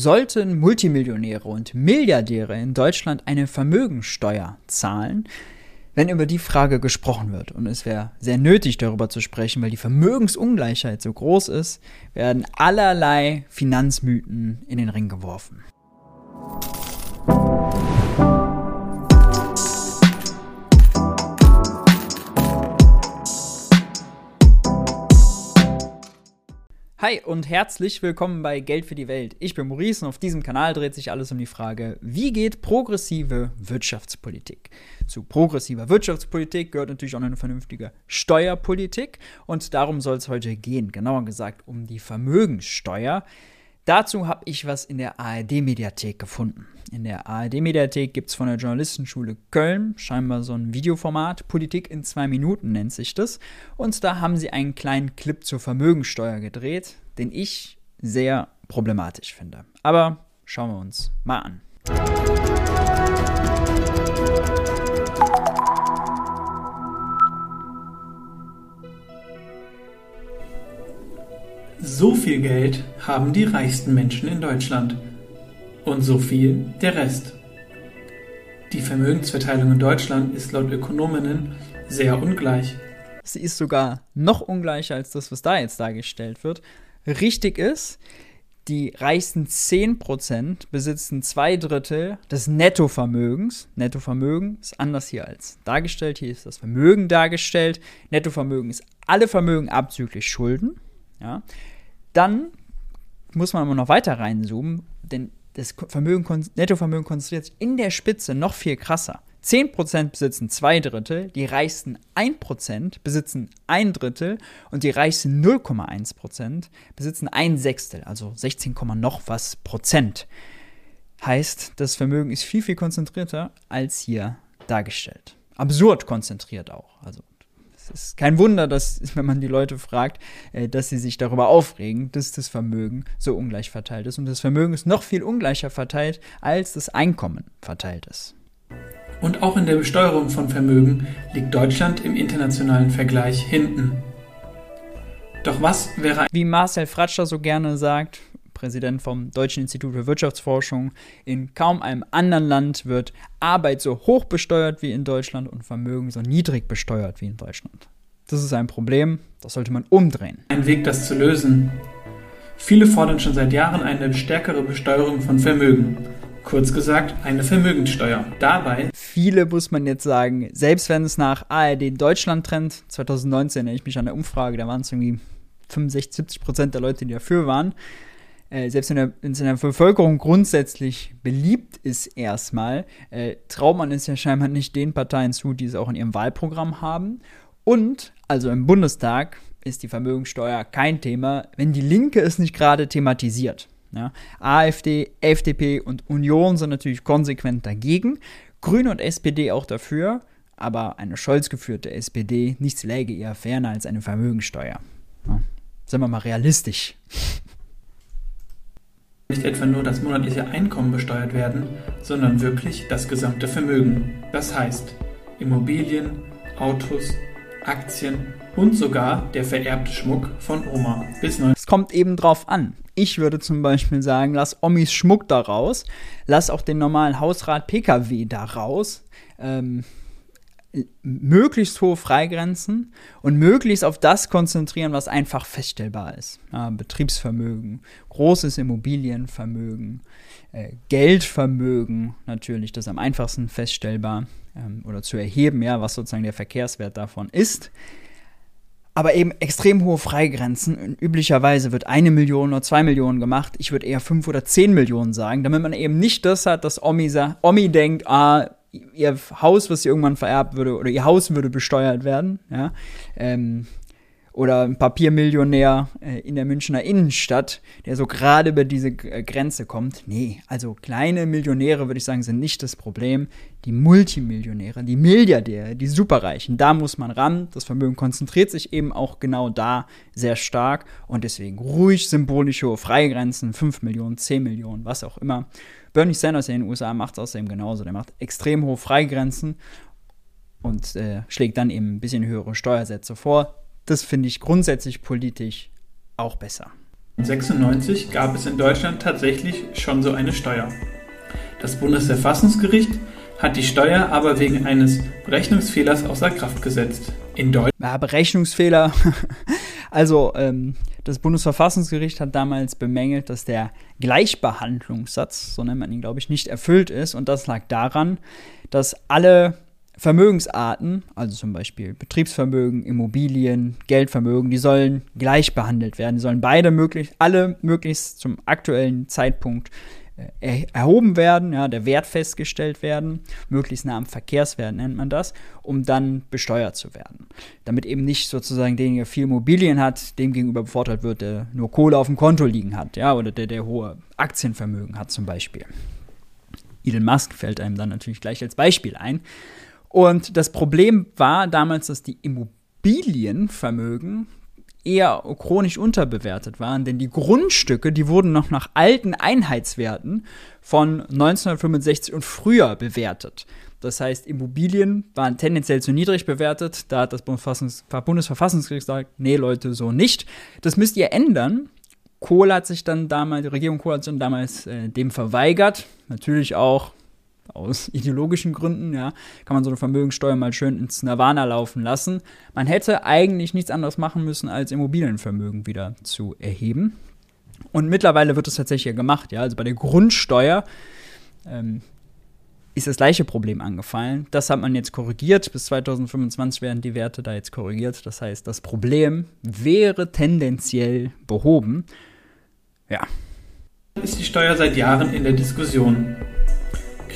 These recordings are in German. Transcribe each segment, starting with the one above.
Sollten Multimillionäre und Milliardäre in Deutschland eine Vermögensteuer zahlen? Wenn über die Frage gesprochen wird, und es wäre sehr nötig darüber zu sprechen, weil die Vermögensungleichheit so groß ist, werden allerlei Finanzmythen in den Ring geworfen. Hi und herzlich willkommen bei Geld für die Welt. Ich bin Maurice und auf diesem Kanal dreht sich alles um die Frage, wie geht progressive Wirtschaftspolitik? Zu progressiver Wirtschaftspolitik gehört natürlich auch eine vernünftige Steuerpolitik und darum soll es heute gehen, genauer gesagt um die Vermögenssteuer. Dazu habe ich was in der ARD-Mediathek gefunden. In der ARD-Mediathek gibt es von der Journalistenschule Köln scheinbar so ein Videoformat. Politik in zwei Minuten nennt sich das. Und da haben sie einen kleinen Clip zur Vermögensteuer gedreht, den ich sehr problematisch finde. Aber schauen wir uns mal an. So viel Geld haben die reichsten Menschen in Deutschland und so viel der Rest. Die Vermögensverteilung in Deutschland ist laut Ökonominnen sehr ungleich. Sie ist sogar noch ungleicher als das, was da jetzt dargestellt wird. Richtig ist, die reichsten 10% besitzen zwei Drittel des Nettovermögens. Nettovermögen ist anders hier als dargestellt. Hier ist das Vermögen dargestellt. Nettovermögen ist alle Vermögen abzüglich Schulden. Ja. Dann muss man immer noch weiter reinzoomen, denn das Vermögen, Nettovermögen konzentriert sich in der Spitze noch viel krasser. 10% besitzen zwei Drittel, die reichsten 1% besitzen ein Drittel und die reichsten 0,1% besitzen ein Sechstel, also 16, noch was Prozent. Heißt, das Vermögen ist viel, viel konzentrierter als hier dargestellt. Absurd konzentriert auch. Also es ist kein Wunder, dass, wenn man die Leute fragt, äh, dass sie sich darüber aufregen, dass das Vermögen so ungleich verteilt ist. Und das Vermögen ist noch viel ungleicher verteilt, als das Einkommen verteilt ist. Und auch in der Besteuerung von Vermögen liegt Deutschland im internationalen Vergleich hinten. Doch was wäre. Wie Marcel Fratscher so gerne sagt, Präsident vom Deutschen Institut für Wirtschaftsforschung, in kaum einem anderen Land wird Arbeit so hoch besteuert wie in Deutschland und Vermögen so niedrig besteuert wie in Deutschland. Das ist ein Problem, das sollte man umdrehen. Ein Weg, das zu lösen. Viele fordern schon seit Jahren eine stärkere Besteuerung von Vermögen. Kurz gesagt, eine Vermögenssteuer. Dabei. Viele muss man jetzt sagen, selbst wenn es nach ARD Deutschland trennt, 2019 erinnere ich mich an der Umfrage, da waren es irgendwie 65, 70 Prozent der Leute, die dafür waren äh, selbst wenn es in der Bevölkerung grundsätzlich beliebt ist erstmal, äh, traut man es ja scheinbar nicht den Parteien zu, die es auch in ihrem Wahlprogramm haben. Und, also im Bundestag, ist die Vermögenssteuer kein Thema, wenn die Linke es nicht gerade thematisiert. Ja, AfD, FDP und Union sind natürlich konsequent dagegen, Grüne und SPD auch dafür, aber eine Scholz geführte SPD, nichts läge eher ferner als eine Vermögensteuer. Ja, sind wir mal realistisch nicht etwa nur das monatliche Einkommen besteuert werden, sondern wirklich das gesamte Vermögen. Das heißt Immobilien, Autos, Aktien und sogar der vererbte Schmuck von Oma. Bis Es kommt eben drauf an. Ich würde zum Beispiel sagen, lass Omis Schmuck da raus, lass auch den normalen Hausrat PKW da raus. Ähm, möglichst hohe Freigrenzen und möglichst auf das konzentrieren, was einfach feststellbar ist. Ja, Betriebsvermögen, großes Immobilienvermögen, äh, Geldvermögen natürlich, das ist am einfachsten feststellbar ähm, oder zu erheben, ja, was sozusagen der Verkehrswert davon ist. Aber eben extrem hohe Freigrenzen. Üblicherweise wird eine Million oder zwei Millionen gemacht. Ich würde eher fünf oder zehn Millionen sagen, damit man eben nicht das hat, dass Omi, Omi denkt, ah, ihr Haus, was sie irgendwann vererbt würde, oder ihr Haus würde besteuert werden, ja. Ähm, oder ein Papiermillionär äh, in der Münchner Innenstadt, der so gerade über diese äh, Grenze kommt. Nee, also kleine Millionäre, würde ich sagen, sind nicht das Problem. Die Multimillionäre, die Milliardäre, die Superreichen, da muss man ran. Das Vermögen konzentriert sich eben auch genau da sehr stark und deswegen ruhig symbolisch hohe Freigrenzen, 5 Millionen, 10 Millionen, was auch immer. Bernie Sanders in den USA macht es außerdem genauso. Der macht extrem hohe Freigrenzen und äh, schlägt dann eben ein bisschen höhere Steuersätze vor. Das finde ich grundsätzlich politisch auch besser. 1996 gab es in Deutschland tatsächlich schon so eine Steuer. Das Bundesverfassungsgericht hat die Steuer aber wegen eines Berechnungsfehlers außer Kraft gesetzt. In Deutschland. Ja, Berechnungsfehler. also, ähm, das Bundesverfassungsgericht hat damals bemängelt, dass der Gleichbehandlungssatz, so nennt man ihn, glaube ich, nicht erfüllt ist. Und das lag daran, dass alle Vermögensarten, also zum Beispiel Betriebsvermögen, Immobilien, Geldvermögen, die sollen gleich behandelt werden. Die sollen beide möglich, alle möglichst zum aktuellen Zeitpunkt äh, erhoben werden, ja, der Wert festgestellt werden, möglichst nah am Verkehrswert nennt man das, um dann besteuert zu werden. Damit eben nicht sozusagen derjenige, der viel Immobilien hat, dem gegenüber bevorteilt wird, der nur Kohle auf dem Konto liegen hat, ja, oder der, der hohe Aktienvermögen hat zum Beispiel. Elon Musk fällt einem dann natürlich gleich als Beispiel ein. Und das Problem war damals, dass die Immobilienvermögen eher chronisch unterbewertet waren, denn die Grundstücke, die wurden noch nach alten Einheitswerten von 1965 und früher bewertet. Das heißt, Immobilien waren tendenziell zu niedrig bewertet. Da hat das Bundesverfassungsgericht gesagt, nee Leute, so nicht. Das müsst ihr ändern. Kohl hat sich dann damals, die Regierung Kohl hat sich dann damals äh, dem verweigert. Natürlich auch aus ideologischen Gründen, ja, kann man so eine Vermögensteuer mal schön ins Nirvana laufen lassen. Man hätte eigentlich nichts anderes machen müssen, als Immobilienvermögen wieder zu erheben. Und mittlerweile wird es tatsächlich gemacht, ja. Also bei der Grundsteuer ähm, ist das gleiche Problem angefallen. Das hat man jetzt korrigiert. Bis 2025 werden die Werte da jetzt korrigiert. Das heißt, das Problem wäre tendenziell behoben. Ja. Ist die Steuer seit Jahren in der Diskussion.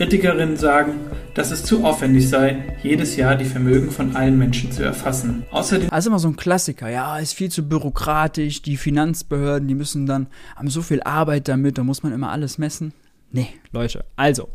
Kritikerinnen sagen, dass es zu aufwendig sei, jedes Jahr die Vermögen von allen Menschen zu erfassen. Außerdem. Also immer so ein Klassiker, ja, ist viel zu bürokratisch, die Finanzbehörden, die müssen dann, haben so viel Arbeit damit, da muss man immer alles messen. Nee, Leute, also.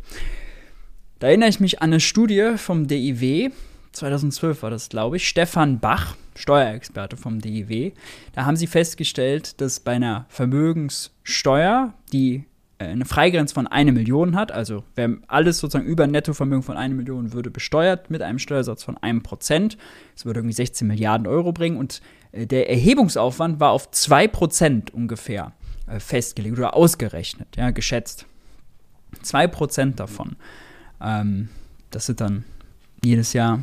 Da erinnere ich mich an eine Studie vom DIW, 2012 war das, glaube ich, Stefan Bach, Steuerexperte vom DIW. Da haben sie festgestellt, dass bei einer Vermögenssteuer, die eine Freigrenze von 1 Million hat, also wer alles sozusagen über Nettovermögen von 1 Million würde besteuert mit einem Steuersatz von 1%. Das würde irgendwie 16 Milliarden Euro bringen und äh, der Erhebungsaufwand war auf 2% ungefähr äh, festgelegt oder ausgerechnet, ja, geschätzt. 2% davon. Ähm, das sind dann jedes Jahr,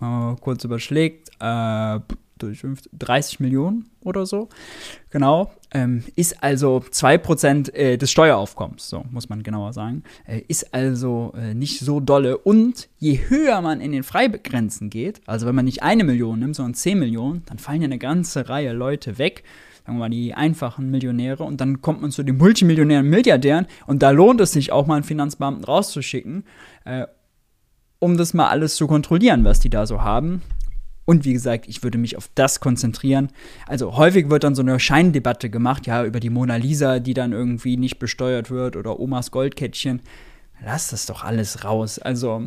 äh, kurz überschlägt, äh, durch 30 Millionen oder so. Genau. Ähm, ist also 2% äh, des Steueraufkommens, so muss man genauer sagen. Äh, ist also äh, nicht so dolle. Und je höher man in den Freigrenzen geht, also wenn man nicht eine Million nimmt, sondern 10 Millionen, dann fallen ja eine ganze Reihe Leute weg. Sagen wir mal die einfachen Millionäre. Und dann kommt man zu den Multimillionären, Milliardären. Und da lohnt es sich auch mal einen Finanzbeamten rauszuschicken, äh, um das mal alles zu kontrollieren, was die da so haben. Und wie gesagt, ich würde mich auf das konzentrieren. Also häufig wird dann so eine Scheindebatte gemacht, ja, über die Mona Lisa, die dann irgendwie nicht besteuert wird oder Omas Goldkettchen. Lass das doch alles raus. Also,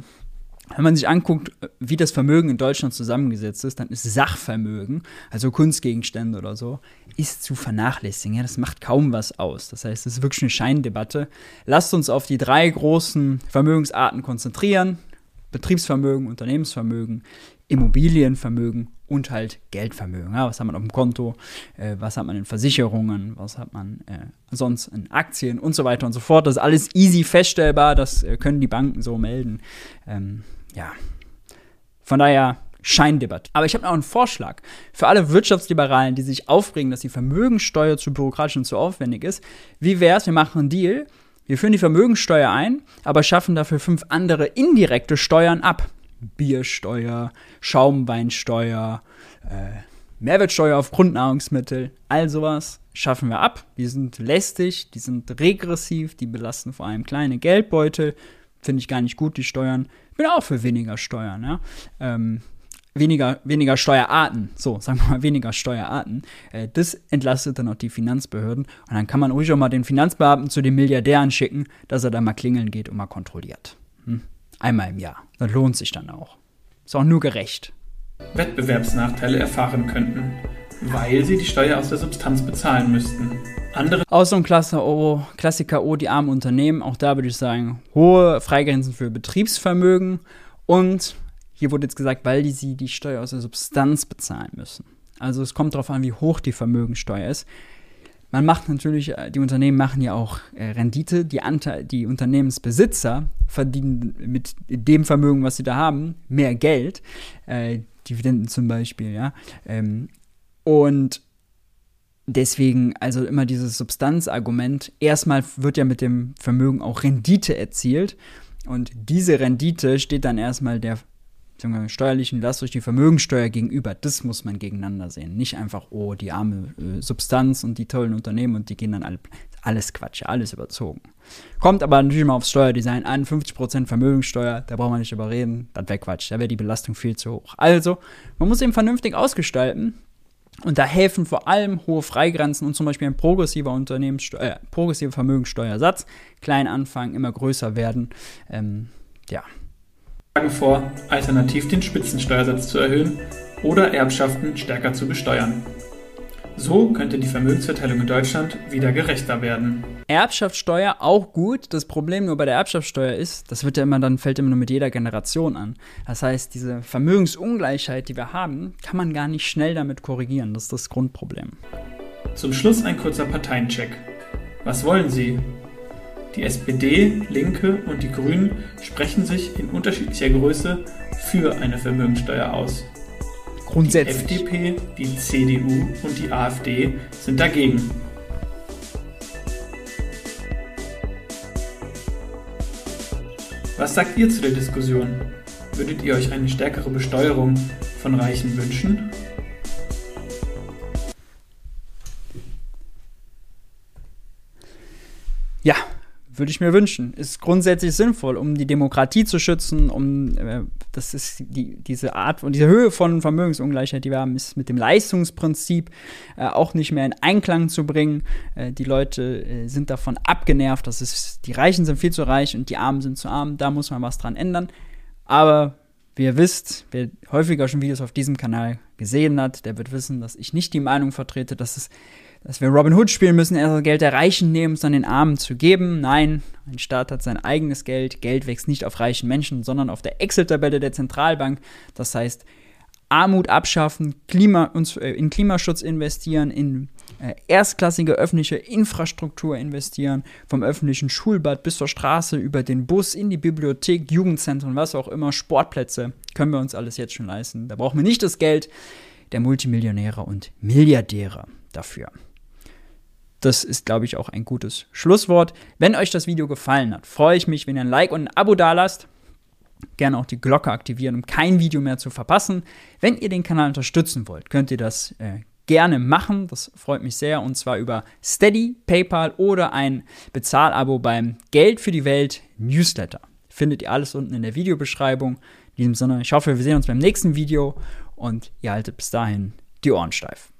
wenn man sich anguckt, wie das Vermögen in Deutschland zusammengesetzt ist, dann ist Sachvermögen, also Kunstgegenstände oder so, ist zu vernachlässigen. Ja, das macht kaum was aus. Das heißt, es ist wirklich eine Scheindebatte. Lasst uns auf die drei großen Vermögensarten konzentrieren. Betriebsvermögen, Unternehmensvermögen, Immobilienvermögen und halt Geldvermögen. Ja, was hat man auf dem Konto, äh, was hat man in Versicherungen, was hat man äh, sonst in Aktien und so weiter und so fort. Das ist alles easy feststellbar, das äh, können die Banken so melden. Ähm, ja, von daher Scheindebatte. Aber ich habe noch einen Vorschlag für alle Wirtschaftsliberalen, die sich aufregen, dass die Vermögensteuer zu bürokratisch und zu aufwendig ist. Wie wäre es, wir machen einen Deal, wir führen die Vermögensteuer ein, aber schaffen dafür fünf andere indirekte Steuern ab. Biersteuer, Schaumweinsteuer, äh, Mehrwertsteuer auf Grundnahrungsmittel, all sowas schaffen wir ab. Die sind lästig, die sind regressiv, die belasten vor allem kleine Geldbeutel. Finde ich gar nicht gut, die Steuern. Bin auch für weniger Steuern, ja. Ähm, weniger, weniger Steuerarten, so, sagen wir mal, weniger Steuerarten. Äh, das entlastet dann auch die Finanzbehörden. Und dann kann man ruhig auch mal den Finanzbeamten zu den Milliardären schicken, dass er da mal klingeln geht und mal kontrolliert. Hm? Einmal im Jahr. Das lohnt sich dann auch. Ist auch nur gerecht. Wettbewerbsnachteile erfahren könnten, weil sie die Steuer aus der Substanz bezahlen müssten. Andere auch so ein Klassiker, oh, Klassiker, oh, die armen Unternehmen. Auch da würde ich sagen, hohe Freigrenzen für Betriebsvermögen. Und hier wurde jetzt gesagt, weil die sie die Steuer aus der Substanz bezahlen müssen. Also es kommt darauf an, wie hoch die Vermögensteuer ist. man macht natürlich, äh, die Unternehmen machen ja auch äh, Rendite. Die, Ante die Unternehmensbesitzer verdienen mit dem Vermögen, was sie da haben, mehr Geld. Äh, Dividenden zum Beispiel, ja. Ähm, und deswegen, also immer dieses Substanzargument, erstmal wird ja mit dem Vermögen auch Rendite erzielt. Und diese Rendite steht dann erstmal der wir, steuerlichen Last durch die Vermögensteuer gegenüber. Das muss man gegeneinander sehen. Nicht einfach, oh, die arme äh, Substanz und die tollen Unternehmen und die gehen dann alle. Alles Quatsch, alles überzogen. Kommt aber natürlich mal aufs Steuerdesign an. 50% Vermögensteuer, da braucht man nicht überreden. Das wäre Quatsch. Da wäre die Belastung viel zu hoch. Also, man muss eben vernünftig ausgestalten. Und da helfen vor allem hohe Freigrenzen und zum Beispiel ein progressiver Unternehmenssteuer, äh, progressiver Vermögenssteuersatz. Klein anfangen, immer größer werden. Ähm, ja, vor, alternativ den Spitzensteuersatz zu erhöhen oder Erbschaften stärker zu besteuern. So könnte die Vermögensverteilung in Deutschland wieder gerechter werden. Erbschaftssteuer auch gut. Das Problem nur bei der Erbschaftssteuer ist, das wird ja immer dann fällt immer nur mit jeder Generation an. Das heißt, diese Vermögensungleichheit, die wir haben, kann man gar nicht schnell damit korrigieren. Das ist das Grundproblem. Zum Schluss ein kurzer Parteiencheck. Was wollen Sie? Die SPD, Linke und die Grünen sprechen sich in unterschiedlicher Größe für eine Vermögensteuer aus. Grundsätzlich. Die FDP, die CDU und die AfD sind dagegen. Was sagt ihr zu der Diskussion? Würdet ihr euch eine stärkere Besteuerung von Reichen wünschen? Würde ich mir wünschen. Ist grundsätzlich sinnvoll, um die Demokratie zu schützen, um äh, das ist die, diese Art und diese Höhe von Vermögensungleichheit, die wir haben, ist mit dem Leistungsprinzip äh, auch nicht mehr in Einklang zu bringen. Äh, die Leute äh, sind davon abgenervt, dass es die Reichen sind viel zu reich und die Armen sind zu arm. Da muss man was dran ändern. Aber wie ihr wisst, wer häufiger schon Videos auf diesem Kanal gesehen hat, der wird wissen, dass ich nicht die Meinung vertrete, dass es dass wir Robin Hood spielen müssen, erst das Geld der Reichen nehmen, es dann den Armen zu geben. Nein, ein Staat hat sein eigenes Geld. Geld wächst nicht auf reichen Menschen, sondern auf der Excel-Tabelle der Zentralbank. Das heißt, Armut abschaffen, Klima, uns, äh, in Klimaschutz investieren, in äh, erstklassige öffentliche Infrastruktur investieren, vom öffentlichen Schulbad bis zur Straße, über den Bus, in die Bibliothek, Jugendzentren, was auch immer, Sportplätze, können wir uns alles jetzt schon leisten. Da brauchen wir nicht das Geld der Multimillionäre und Milliardäre dafür. Das ist, glaube ich, auch ein gutes Schlusswort. Wenn euch das Video gefallen hat, freue ich mich, wenn ihr ein Like und ein Abo dalasst. Gerne auch die Glocke aktivieren, um kein Video mehr zu verpassen. Wenn ihr den Kanal unterstützen wollt, könnt ihr das äh, gerne machen. Das freut mich sehr. Und zwar über Steady, PayPal oder ein Bezahlabo beim Geld für die Welt Newsletter. Findet ihr alles unten in der Videobeschreibung. In diesem Sinne, ich hoffe, wir sehen uns beim nächsten Video und ihr haltet bis dahin die Ohren steif.